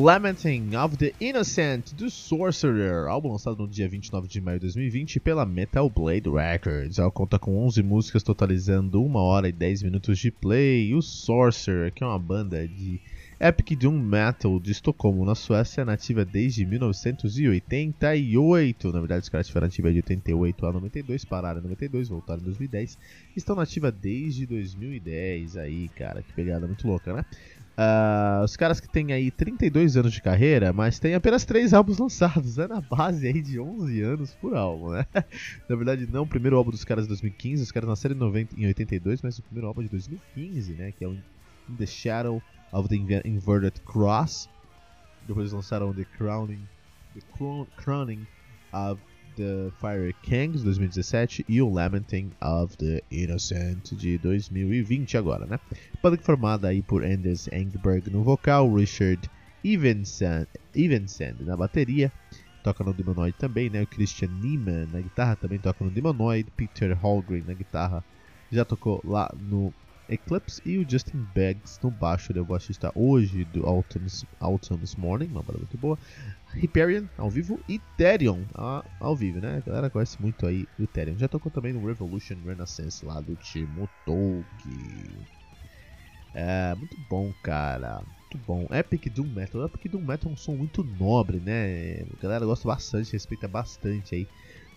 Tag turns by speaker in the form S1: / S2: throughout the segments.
S1: Lamenting of the Innocent do Sorcerer, álbum lançado no dia 29 de maio de 2020 pela Metal Blade Records. Ela conta com 11 músicas totalizando 1 hora e 10 minutos de play. O Sorcerer, que é uma banda de Epic Doom Metal de Estocolmo, na Suécia, nativa desde 1988. Na verdade, os caras tiveram nativa de 88 a 92, pararam em 92, voltaram em 2010. Estão nativa desde 2010 aí, cara, que pegada muito louca, né? Uh, os caras que têm aí 32 anos de carreira, mas têm apenas 3 álbuns lançados, é na base aí de 11 anos por álbum, né? na verdade, não, o primeiro álbum dos caras é de 2015, os caras nasceram em, 90, em 82, mas o primeiro álbum é de 2015, né? Que é o In the Shadow of the Inverted Cross. Depois lançaram The Crowning, the Crowning of the Fire Kings 2017 e o Lamenting of the Innocent de 2020 agora, né? Banda formada aí por Anders Engberg no vocal, Richard Evensen, Evensen na bateria, toca no Demonoid também, né? O Christian Niemann na guitarra também toca no Demonoid, Peter Holgren na guitarra já tocou lá no Eclipse e o Justin Beggs no baixo, ele é o baixista hoje do Autumn's, Autumn's Morning, uma banda muito boa. Hyperion ao vivo e Therion ao vivo, né? A galera conhece muito aí o Therion. Já tocou também no Revolution Renaissance lá do Timo Tolg. É, muito bom, cara. Muito bom. Epic Doom Metal. Epic Doom Metal é um som muito nobre, né? A galera gosta bastante, respeita bastante aí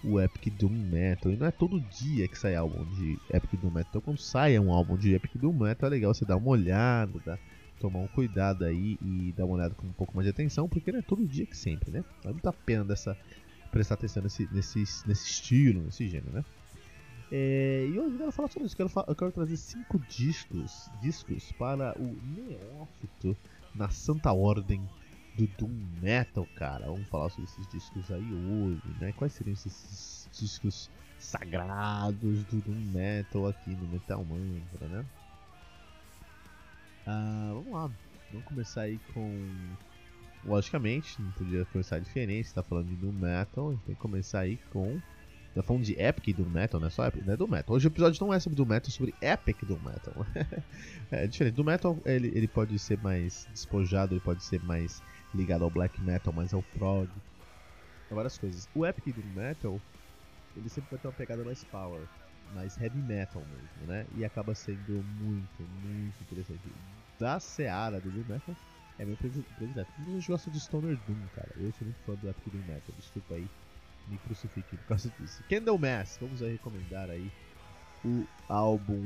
S1: o Epic Doom Metal. E não é todo dia que sai álbum de Epic Doom Metal. Então quando sai um álbum de Epic Doom Metal é legal você dar uma olhada, tá? tomar um cuidado aí e dar uma olhada com um pouco mais de atenção, porque não é todo dia que sempre, né? Vale muito a pena dessa, prestar atenção nesse, nesse, nesse estilo, nesse gênero, né? É, e hoje eu quero falar sobre isso, eu quero, eu quero trazer cinco discos, discos para o neófito na Santa Ordem do Doom Metal, cara. Vamos falar sobre esses discos aí hoje, né? Quais seriam esses discos sagrados do Doom Metal aqui no Metal Mantra, né? Ah, vamos lá, vamos começar aí com. Logicamente, não podia começar diferente, você tá falando de Doom Metal, tem que começar aí com. Tá falando de Epic Doom Metal, não é só Epic, não é Doom Metal. Hoje o episódio não é sobre Doom Metal, é sobre Epic Doom Metal. é diferente. Doom Metal ele, ele pode ser mais despojado, ele pode ser mais ligado ao Black Metal, mais ao prog. São várias coisas. O Epic Doom Metal, ele sempre vai ter uma pegada mais power mais heavy metal mesmo, né? E acaba sendo muito, muito interessante. Da Seara do Doom Metal é meu. Muita gente gosta de Stoner Doom, cara. Eu sou muito fã do Epic Doom Metal. Desculpa aí, me crucifique por causa disso. Candlemass, vamos aí recomendar aí o álbum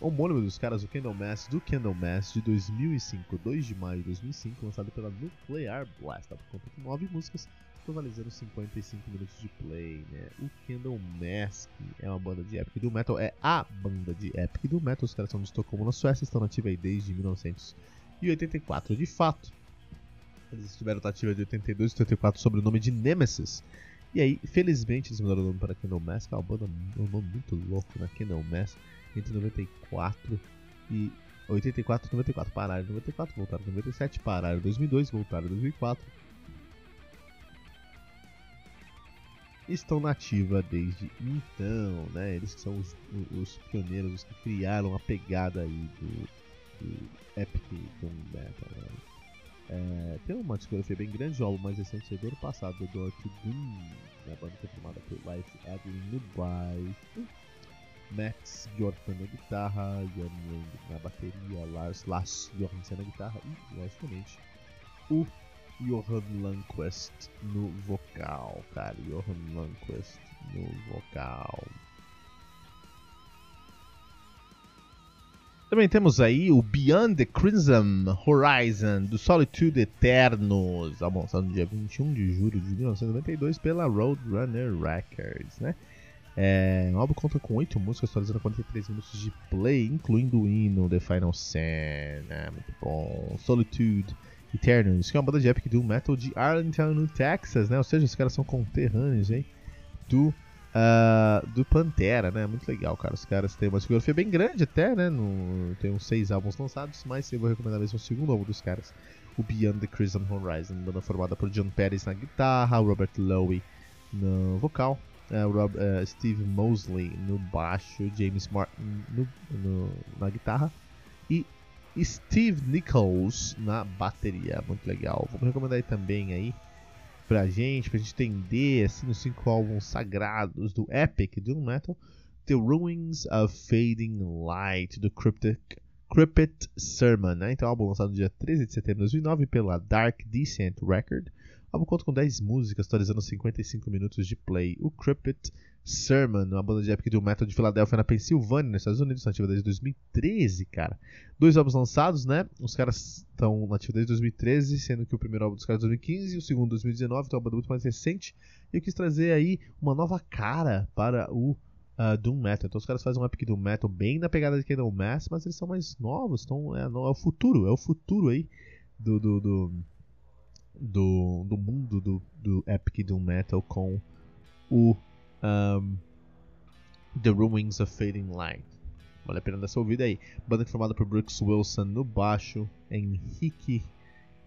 S1: homônimo dos caras, o Candlemass, do Candlemass de 2005, 2 de maio de 2005, lançado pela Nuclear Blast. Tá? Conta com 9 músicas totalizando 55 minutos de play, né? O Candle Mask é uma banda de Epic do Metal, é a banda de Epic do Metal. Os caras são de Estocolmo, na Suécia, estão nativos aí desde 1984. De fato, eles estiveram ativos de 82 e 84 sob o nome de Nemesis. E aí, felizmente, eles mudaram o nome para Candle Mask, é uma banda um nome muito louco, né? Candle Mask, entre 94 e 84 e 94. Pararam em 94, voltaram em 97, pararam em 2002, voltaram em 2004 estão na ativa desde então, né? Eles que são os, os pioneiros, os que criaram a pegada aí do, do Epic Doom Metal. Né? É, tem uma discografia bem grande, o álbum mais recente é do ano passado, do Dark Doom, né? banda foi formada por Life Adlin no baixo, Max Bjorkman na guitarra, Jan Young na bateria, Lars Lass Johansen na guitarra e, logicamente, o Johan Lundqvist no vocal, cara. Johan Lundqvist no vocal. Também temos aí o Beyond the Crimson Horizon do Solitude Eternos, lançado no dia 21 de julho de 1992 pela Roadrunner Records, né? É, o álbum conta com 8 músicas, atualizando 43 minutos de play, incluindo o hino The Final Sin, né? Muito bom. Solitude Eternals, que é uma banda de epic doom metal de Arlington, no Texas, né? Ou seja, os caras são conterrâneos aí do uh, do Pantera, né? Muito legal, cara. Os caras têm uma discografia bem grande até, né? No, tem uns seis álbuns lançados, mas eu vou recomendar mesmo o segundo álbum dos caras, o Beyond the Crimson Horizon, banda formada por John Pérez na guitarra, Robert Lowe no vocal, uh, Rob, uh, Steve Mosley no baixo, James Martin no, no, na guitarra e Steve Nichols na bateria. Muito legal. Vamos recomendar aí também aí pra gente, pra gente entender assim, os cinco álbuns sagrados do Epic Doom Metal. The Ruins of Fading Light, do Cryptic, Cryptic Sermon, né? Então, álbum lançado no dia 13 de setembro de 2009 pela Dark Descent Record. O álbum conta com 10 músicas, totalizando 55 minutos de play. O Cryptic Sermon, uma banda de epic do metal de Filadélfia, na Pensilvânia, nos Estados Unidos, nativa desde 2013, cara. Dois álbuns lançados, né? Os caras estão nativos desde 2013, sendo que o primeiro álbum dos caras é 2015 e o segundo 2019, então é uma banda muito mais recente. E eu quis trazer aí uma nova cara para o uh, Doom Metal. Então os caras fazem um epic Doom Metal bem na pegada de Kingdom Mass, mas eles são mais novos, então é, é o futuro, é o futuro aí do, do, do, do, do mundo do, do epic Doom Metal com o um, The Ruins of Fading Light. Vale a pena dar essa ouvida aí. Banda formada por Brooks Wilson no baixo, Henrique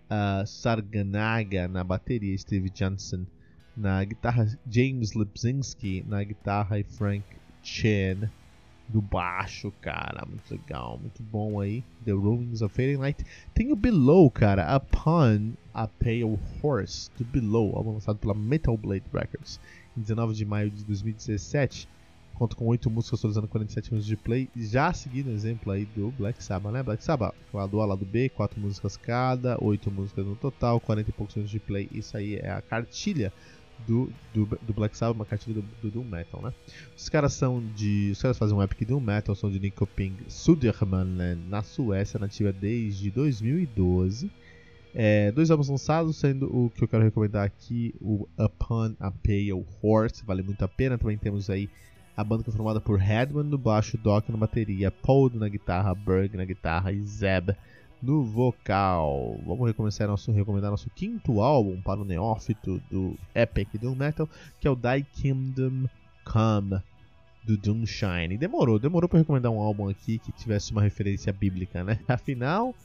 S1: uh, Sarganaga na bateria, Steve Johnson na guitarra, James Lipzinski na guitarra e Frank Chen no baixo, cara. Muito legal, muito bom aí. The Ruins of Fading Light. Tem o Below, cara, Upon a Pale Horse, do Below, álbum lançado pela Metal Blade Records em 19 de maio de 2017. Conta com 8 músicas totalizando 47 minutos de play. Já seguindo o exemplo aí do Black Sabbath, né? Black Sabbath, lado A, lado B, 4 músicas cada, 8 músicas no total, 40 e poucos minutos de play. Isso aí é a cartilha do, do, do, Black Sabbath, uma cartilha do, do Doom Metal, né? Os caras são de. Os caras fazem um epic Doom Metal, são de Nyköping Södermanland, na Suécia, nativa desde 2012. É, dois álbuns lançados, sendo o que eu quero recomendar aqui, o Upon a Pale Horse, vale muito a pena. Também temos aí a banda que é formada por Headman no baixo, Doc na bateria, Paul na guitarra, Berg na guitarra e Zeb no vocal. Vamos recomeçar nosso, recomendar nosso quinto álbum para o neófito do Epic Doom Metal, que é o Die Kingdom Come do Doomshine. Demorou, demorou para recomendar um álbum aqui que tivesse uma referência bíblica, né? Afinal,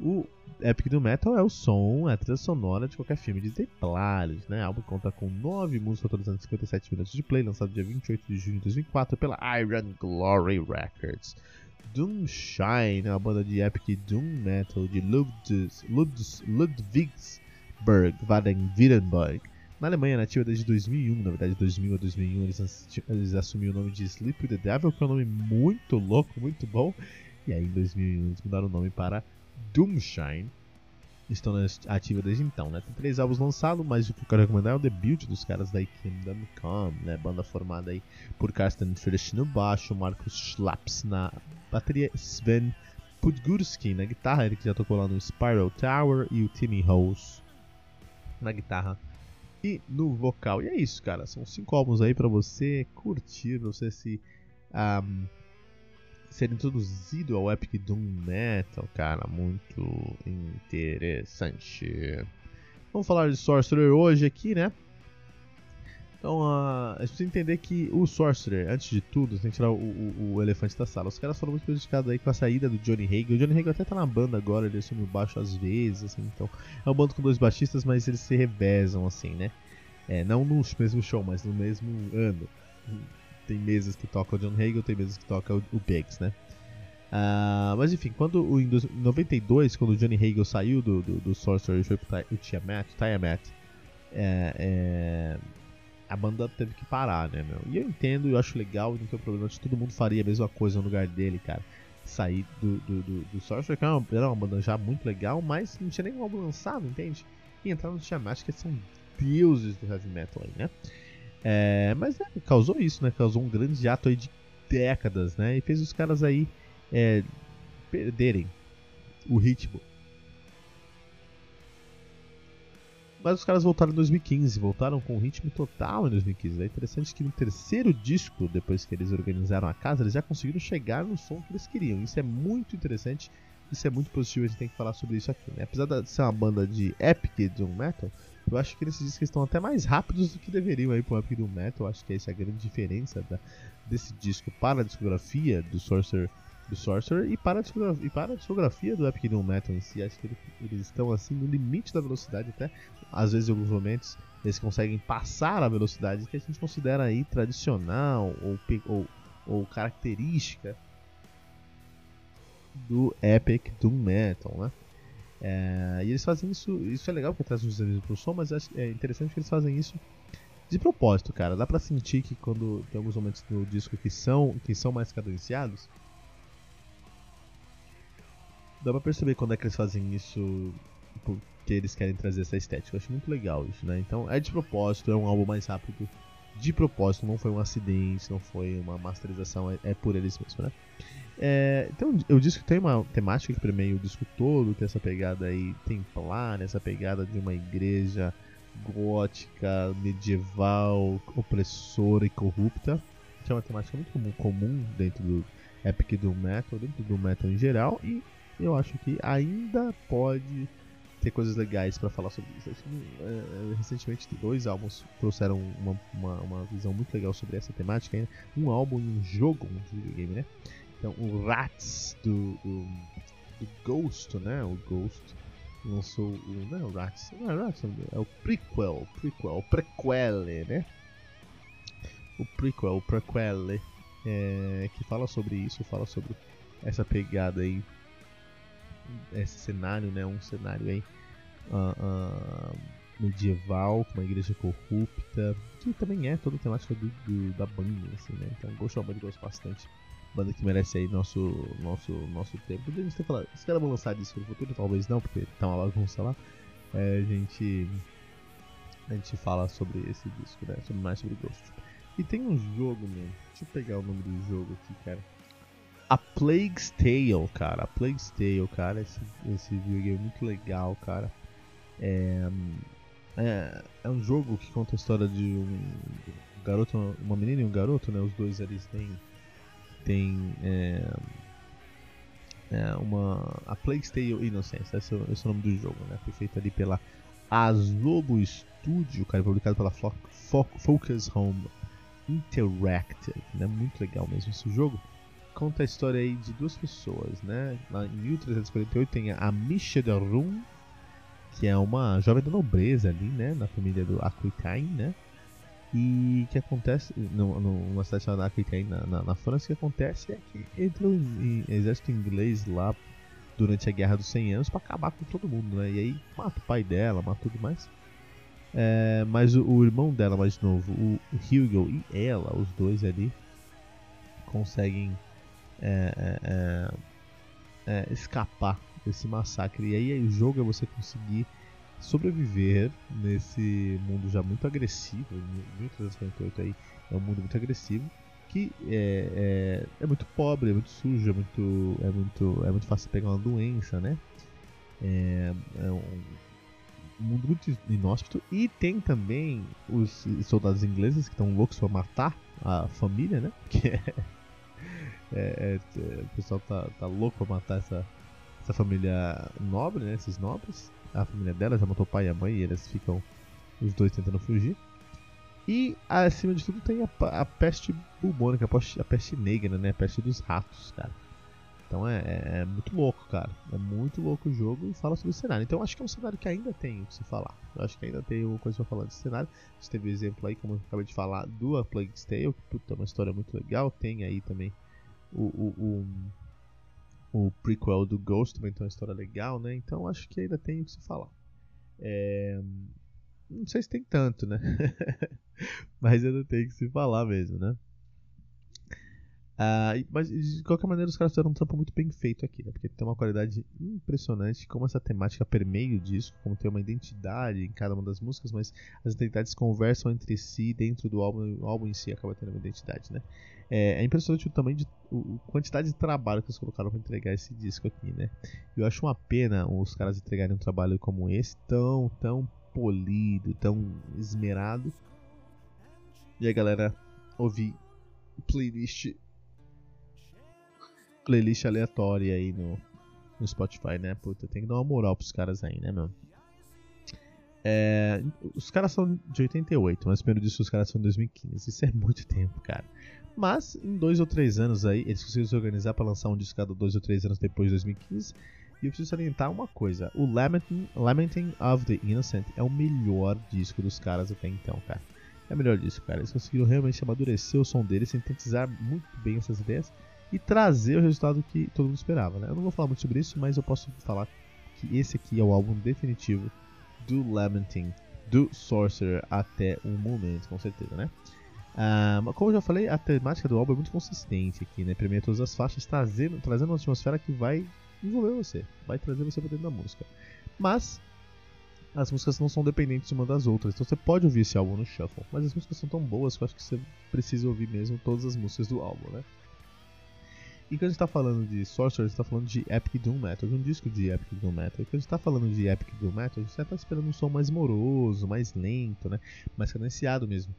S1: o Epic do Metal é o som, é a trilha sonora de qualquer filme de Templários, né? O álbum conta com 9 músicas totalizando 57 minutos de play, lançado dia 28 de junho de 2004 pela Iron Glory Records. Doomshine é uma banda de epic doom metal de Ludwigs, Ludwigs, Ludwigsburg, Baden-Württemberg. Na Alemanha nativa desde 2001, na verdade 2000 a 2001 eles, eles assumiram o nome de Sleep with the Devil, que é um nome muito louco, muito bom. E aí em 2001 eles mudaram o nome para Doomshine estão ativa desde então, né? Tem três álbuns lançados, mas o que eu quero recomendar é o debut dos caras da Kingdom Come, né? Banda formada aí por Carsten Frisch no baixo, Marcus Schlaps na bateria, Sven Podgurski na guitarra, ele que já tocou lá no Spiral Tower, e o Timmy Rose na guitarra e no vocal. E é isso, cara. São cinco álbuns aí para você curtir, não sei se um, ser introduzido ao Epic Doom Metal, cara, muito interessante. Vamos falar de Sorcerer hoje aqui, né? Então, uh, a gente precisa entender que o Sorcerer, antes de tudo, tem que tirar o, o, o, elefante da sala. Os caras foram muito prejudicados aí com a saída do Johnny Hagel. O Johnny Hagel até tá na banda agora, ele assume o baixo às vezes, assim, então é um bando com dois baixistas, mas eles se revezam, assim, né? É, não no mesmo show, mas no mesmo ano tem meses que toca o John Hagel, tem meses que toca o, Biggs, né? Uh, mas enfim, quando o, em 92, quando o Johnny Hagel saiu do, do, do Sorcerer e foi pro o Tiamat, Tiamat é, é, a banda teve que parar, né, meu? E eu entendo, eu acho legal, não tem problema, acho que todo mundo faria a mesma coisa no lugar dele, cara. Sair do, do, do, do Sorcerer, que era uma, era uma banda já muito legal, mas não tinha nenhum álbum lançado, entende? E entrar no Tiamat, que são deuses do heavy metal aí, né? É, mas é, causou isso, né? Causou um grande ato aí de décadas, né? E fez os caras aí é, perderem o ritmo. Mas os caras voltaram em 2015, voltaram com o ritmo total em 2015. É interessante que no terceiro disco, depois que eles organizaram a casa, eles já conseguiram chegar no som que eles queriam. Isso é muito interessante isso é muito positivo, a gente tem que falar sobre isso aqui, né? Apesar de ser uma banda de epic doom metal, eu acho que esses discos estão até mais rápidos do que deveriam aí pro epic doom metal. Acho que essa é a grande diferença da, desse disco para a discografia do Sorcerer, do Sorcerer e, para a discografia, e para a discografia do epic doom metal em si. Acho que eles estão assim no limite da velocidade até. Às vezes, em alguns momentos, eles conseguem passar a velocidade que a gente considera aí tradicional ou, ou, ou característica do Epic Doom Metal, né? É, e eles fazem isso, isso é legal porque traz uns desafios pro som, mas é interessante que eles fazem isso de propósito, cara. Dá pra sentir que quando tem alguns momentos no disco que são, que são mais cadenciados, dá pra perceber quando é que eles fazem isso porque eles querem trazer essa estética. Eu acho muito legal isso, né? Então é de propósito, é um álbum mais rápido de propósito, não foi um acidente, não foi uma masterização, é, é por eles mesmos, né? É, então eu disse que tem uma temática que permeia o disco todo, tem essa pegada aí templar, essa pegada de uma igreja gótica, medieval, opressora e corrupta, que é uma temática muito comum, comum dentro do epic do metal, dentro do metal em geral, e eu acho que ainda pode ter coisas legais para falar sobre isso. Que, é, recentemente dois álbuns trouxeram uma, uma, uma, visão muito legal sobre essa temática. Né? Um álbum e um jogo um videogame, né? Então o Rats do, do, do, Ghost, né? O Ghost lançou o. Não é o Rats, não é o Rats, é o prequel, prequel, o prequel, né? O prequel, o prequel, é, que fala sobre isso, fala sobre essa pegada aí esse cenário, né? Um cenário aí uh, uh, medieval, com uma igreja corrupta, que também é toda a temática do, do, da banda, assim, né? Então, Ghost of gosto bastante. Banda que merece aí nosso, nosso, nosso tempo. Podemos ter falado, os caras vão lançar disco no futuro, talvez não, porque tá uma bagunça lá. É, a gente a gente fala sobre esse disco, né? Sobre mais sobre Ghost. E tem um jogo, meu. Deixa eu pegar o nome do jogo aqui, cara. A Plague's Tale, cara. A Plague's Tale, cara. Esse, esse videogame é muito legal, cara. É, é, é, um jogo que conta a história de um garoto, uma menina e um garoto, né? Os dois eles têm, têm é, é uma a Plague's Tale Innocence, esse, é esse é o nome do jogo, né? Foi feito ali pela Azobo Studio, cara, publicado pela Focus Home Interactive, né? Muito legal mesmo esse jogo conta a história aí de duas pessoas, né? Lá em 1348 tem a Misha de Rum, que é uma jovem da nobreza ali, né? Na família do Aquitaine, né? E que acontece numa cidade chamada Aquitaine, na, na, na, França, que acontece é que entra o exército inglês lá durante a Guerra dos 100 Anos para acabar com todo mundo, né? E aí mata o pai dela, mata tudo mais. É, mas o, o, irmão dela mais novo, o Hugo e ela, os dois ali, conseguem é, é, é, é, escapar desse massacre. E aí o jogo é você conseguir sobreviver nesse mundo já muito agressivo. 1348 aí é um mundo muito agressivo que é, é, é, muito pobre, é muito sujo, é muito, é muito, é muito fácil pegar uma doença, né? É, é um, mundo muito inóspito e tem também os soldados ingleses que estão loucos para matar a família, né? Que é é, é, o pessoal tá, tá louco pra matar essa, essa família nobre, né? Esses nobres. A família dela já matou o pai e a mãe e eles ficam os dois tentando fugir. E acima de tudo tem a, a peste bubônica, a peste negra, né? A peste dos ratos, cara. Então é, é, é, muito louco, cara. É muito louco o jogo e fala sobre o cenário. Então acho que é um cenário que ainda tem o que se falar. Eu acho que ainda tem alguma coisa pra falar desse cenário. Você teve o exemplo aí, como eu acabei de falar, do A Plague's Tale, que puta, é uma história muito legal. Tem aí também o, o, o, o prequel do Ghost também tem uma história legal, né? Então acho que ainda tem o que se falar. É... Não sei se tem tanto, né? Mas ainda tem que se falar mesmo, né? Uh, mas de qualquer maneira os caras fizeram um trampo muito bem feito aqui, né? Porque tem uma qualidade impressionante, como essa temática permeia o disco, como tem uma identidade em cada uma das músicas, mas as identidades conversam entre si dentro do álbum, o álbum em si acaba tendo uma identidade, né? É, é impressionante o tamanho de o, a quantidade de trabalho que eles colocaram para entregar esse disco aqui, né? Eu acho uma pena os caras entregarem um trabalho como esse, tão, tão polido, tão esmerado. E a galera ouvir playlist playlist aleatória aí no, no Spotify, né? Puta, tem que dar uma moral pros caras aí, né, meu? É, os caras são de 88, mas o primeiro disco dos caras são de 2015. Isso é muito tempo, cara. Mas em dois ou três anos aí, eles conseguiram se organizar para lançar um disco cada dois ou três anos depois de 2015. E eu preciso salientar uma coisa: o Lamenting, Lamenting of the Innocent é o melhor disco dos caras até então, cara. É o melhor disco, cara. Eles conseguiram realmente amadurecer o som deles, sintetizar muito bem essas ideias e trazer o resultado que todo mundo esperava, né? Eu não vou falar muito sobre isso, mas eu posso falar que esse aqui é o álbum definitivo do Lamenting, do Sorcerer até o momento, com certeza, né? Uh, como eu já falei, a temática do álbum é muito consistente aqui, né? Primeiro todas as faixas trazendo, trazendo uma atmosfera que vai envolver você, vai trazer você para dentro da música. Mas as músicas não são dependentes uma das outras, então você pode ouvir esse álbum no shuffle, mas as músicas são tão boas que eu acho que você precisa ouvir mesmo todas as músicas do álbum, né? E quando a gente tá falando de Sorcerer, a gente tá falando de Epic Doom Metal, de um disco de Epic Doom Metal. E quando a gente tá falando de Epic Doom Metal, a gente tá esperando um som mais moroso, mais lento, né? Mais cadenciado mesmo.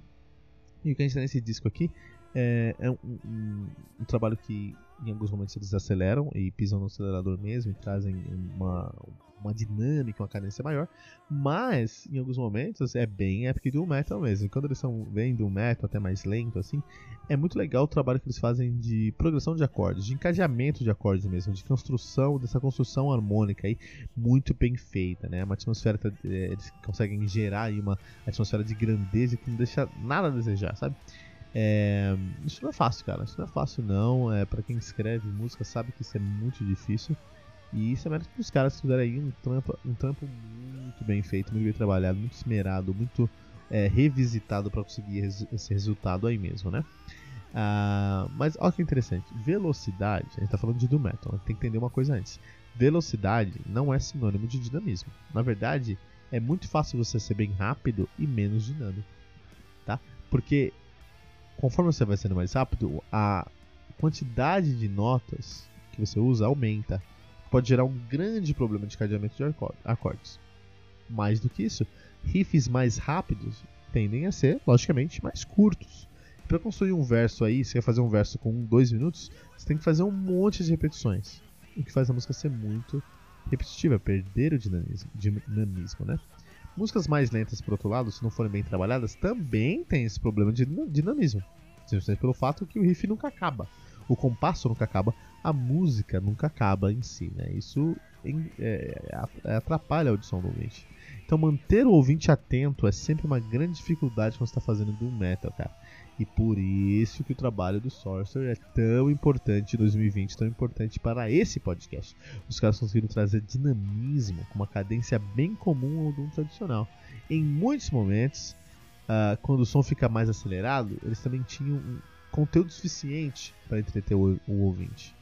S1: E o que a gente tem nesse disco aqui é, é um, um, um, trabalho que em alguns momentos eles aceleram e pisam no acelerador mesmo e trazem uma, uma dinâmica, uma cadência maior, mas em alguns momentos é bem epic do metal mesmo. Quando eles são bem do metal, até mais lento assim, é muito legal o trabalho que eles fazem de progressão de acordes, de encadeamento de acordes mesmo, de construção, dessa construção harmônica aí, muito bem feita, né? Uma atmosfera, é, eles conseguem gerar aí uma atmosfera de grandeza que não deixa nada a desejar, sabe? É, isso não é fácil, cara. Isso não é fácil, não. É, para quem escreve música sabe que isso é muito difícil. E isso é mérito dos caras que fizeram aí um trampo, um trampo muito bem feito, muito bem trabalhado, muito esmerado, muito é, revisitado para conseguir esse resultado aí mesmo, né? Ah, mas olha que interessante, velocidade, a gente tá falando de do metal, tem que entender uma coisa antes. Velocidade não é sinônimo de dinamismo. Na verdade, é muito fácil você ser bem rápido e menos dinâmico, tá? Porque conforme você vai sendo mais rápido, a quantidade de notas que você usa aumenta. Pode gerar um grande problema de cadeamento de acordes. Mais do que isso, riffs mais rápidos tendem a ser, logicamente, mais curtos. Para construir um verso aí, você quer fazer um verso com dois minutos, você tem que fazer um monte de repetições. O que faz a música ser muito repetitiva, perder o dinamismo, dinamismo né? Músicas mais lentas, por outro lado, se não forem bem trabalhadas, também tem esse problema de dinamismo. Simplesmente pelo fato que o riff nunca acaba. O compasso nunca acaba, a música nunca acaba em si, né? Isso é, é, atrapalha a audição do ouvinte. Então manter o ouvinte atento é sempre uma grande dificuldade quando você está fazendo doom metal, cara. E por isso que o trabalho do Sorcerer é tão importante em 2020, tão importante para esse podcast. Os caras conseguiram trazer dinamismo com uma cadência bem comum ao doom tradicional. Em muitos momentos, uh, quando o som fica mais acelerado, eles também tinham um conteúdo suficiente para entreter o, o ouvinte.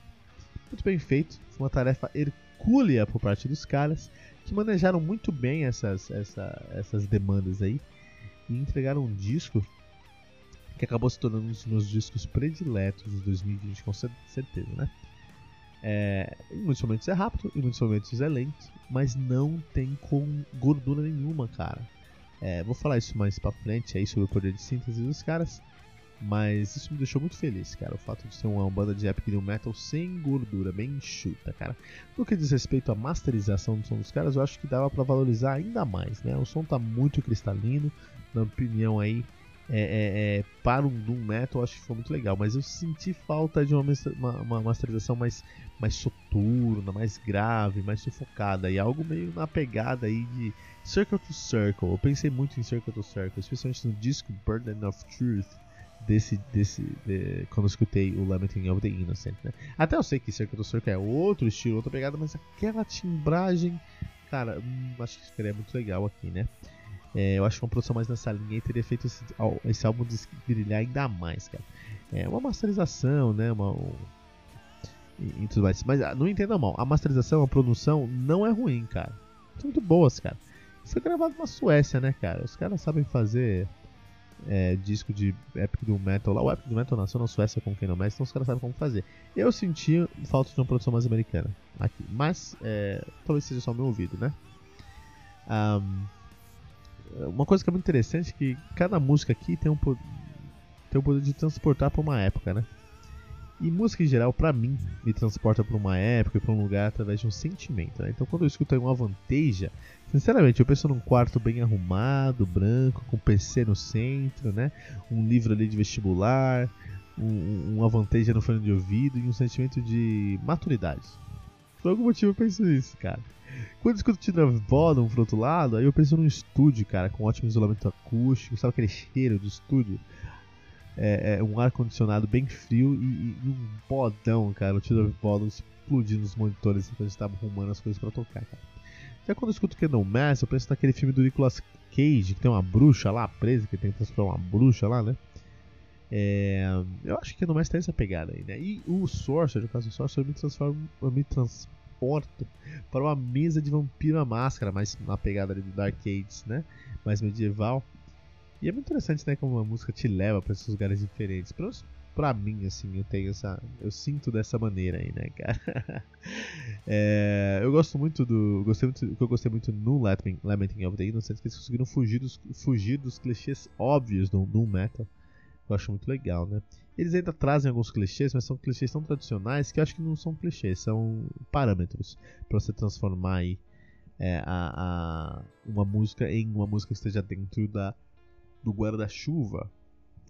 S1: Muito bem feito, foi uma tarefa hercúlea por parte dos caras que manejaram muito bem essas, essa, essas demandas aí e entregaram um disco que acabou se tornando um dos meus discos prediletos de 2020, com certeza, né? É, em muitos momentos é rápido, em muitos momentos é lento, mas não tem com gordura nenhuma, cara. É, vou falar isso mais pra frente aí sobre o poder de síntese dos caras. Mas isso me deixou muito feliz, cara. O fato de ser uma banda de epic new metal sem gordura, bem enxuta, cara. No que diz respeito à masterização do som dos caras, eu acho que dava para valorizar ainda mais, né? O som tá muito cristalino, na opinião aí. É, é, é, para um Doom Metal, acho que foi muito legal, mas eu senti falta de uma, uma, uma masterização mais, mais soturna, mais grave, mais sufocada, e algo meio na pegada aí de Circle to Circle. Eu pensei muito em Circle to Circle, especialmente no disco Burden of Truth, desse, desse de, quando eu escutei o Lamenting of the Innocent, né? Até eu sei que Circle to Circle é outro estilo, outra pegada, mas aquela timbragem, cara, hum, acho que ficaria muito legal aqui, né? É, eu acho que uma produção mais nessa linha teria feito esse, esse álbum brilhar ainda mais, cara. É uma masterização, né? Uma, um, e, e, tudo mais. Mas ah, não entenda mal, a masterização, a produção não é ruim, cara. São muito boas, cara. Foi gravado na Suécia, né, cara? Os caras sabem fazer é, disco de Epic do Metal lá. O Epic do Metal nasceu na Suécia com quem não mais, então os caras sabem como fazer. Eu senti falta de uma produção mais americana aqui, mas é, talvez seja só o meu ouvido, né? Um, uma coisa que é muito interessante é que cada música aqui tem um, tem o poder de transportar para uma época, né? E música em geral, para mim, me transporta para uma época para um lugar através de um sentimento. Né? Então, quando eu escuto uma vanteja, sinceramente, eu penso num quarto bem arrumado, branco, com PC no centro, né? Um livro ali de vestibular, um, uma vanteja no fone de ouvido e um sentimento de maturidade. Por algum motivo eu penso nisso, cara. Quando eu escuto Tina Vodom pro outro lado, aí eu penso num estúdio, cara, com ótimo isolamento acústico, sabe aquele cheiro do estúdio? é, é um ar-condicionado bem frio e, e, um bodão, cara. O Tiro Volume explodindo nos monitores enquanto gente tava arrumando as coisas pra tocar, cara. Já quando eu escuto Candle Mass, eu penso naquele filme do Nicolas Cage, que tem uma bruxa lá presa, que tem que transformar uma bruxa lá, né? É, eu acho que Candle Mass tem essa pegada aí, né? E o Sorcerer, no caso do Sorcerer, me, transformo, eu me transporto para uma mesa de vampiro à máscara, mais na pegada ali do Dark Ages, né? Mais medieval. E é muito interessante, né, como a música te leva para esses lugares diferentes. Pelo menos mim, assim, eu tenho essa. Eu sinto dessa maneira aí, né, cara? é, eu gosto muito do. Gostei muito, o que eu gostei muito no Lamenting of the Innocent que eles conseguiram fugir dos, fugir dos clichês óbvios do Doom Metal. Eu acho muito legal, né? Eles ainda trazem alguns clichês, mas são clichês tão tradicionais que eu acho que não são clichês, são parâmetros para você transformar aí é, a, a, uma música em uma música que esteja dentro da do guarda-chuva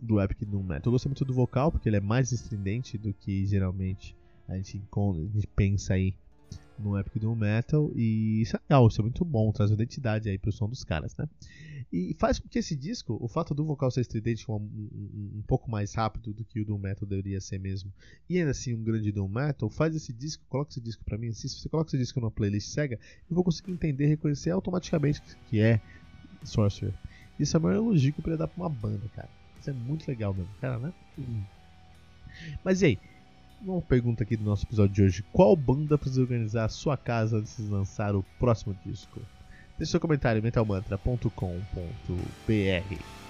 S1: do Epic Doom Metal. Eu gostei muito do vocal, porque ele é mais estridente do que geralmente a gente, encontra, a gente pensa aí no Epic Doom Metal. E isso é legal, isso é muito bom, traz identidade aí pro som dos caras, né? E faz com que esse disco, o fato do vocal ser estridente um, um, um, pouco mais rápido do que o Doom Metal deveria ser mesmo, e ainda assim um grande Doom Metal, faz esse disco, coloca esse disco pra mim, assim, se você coloca esse disco numa playlist cega, eu vou conseguir entender, reconhecer automaticamente que é Sorcerer. Isso é o maior elogio que eu poderia dar pra uma banda, cara. Isso é muito legal mesmo, cara, né? Mas e aí? Uma pergunta aqui do nosso episódio de hoje. Qual banda precisa organizar a sua casa antes de lançar o próximo disco? Deixe seu comentário em metalmantra.com.br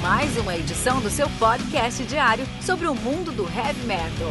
S2: mais uma edição do seu podcast diário sobre o mundo do heavy metal.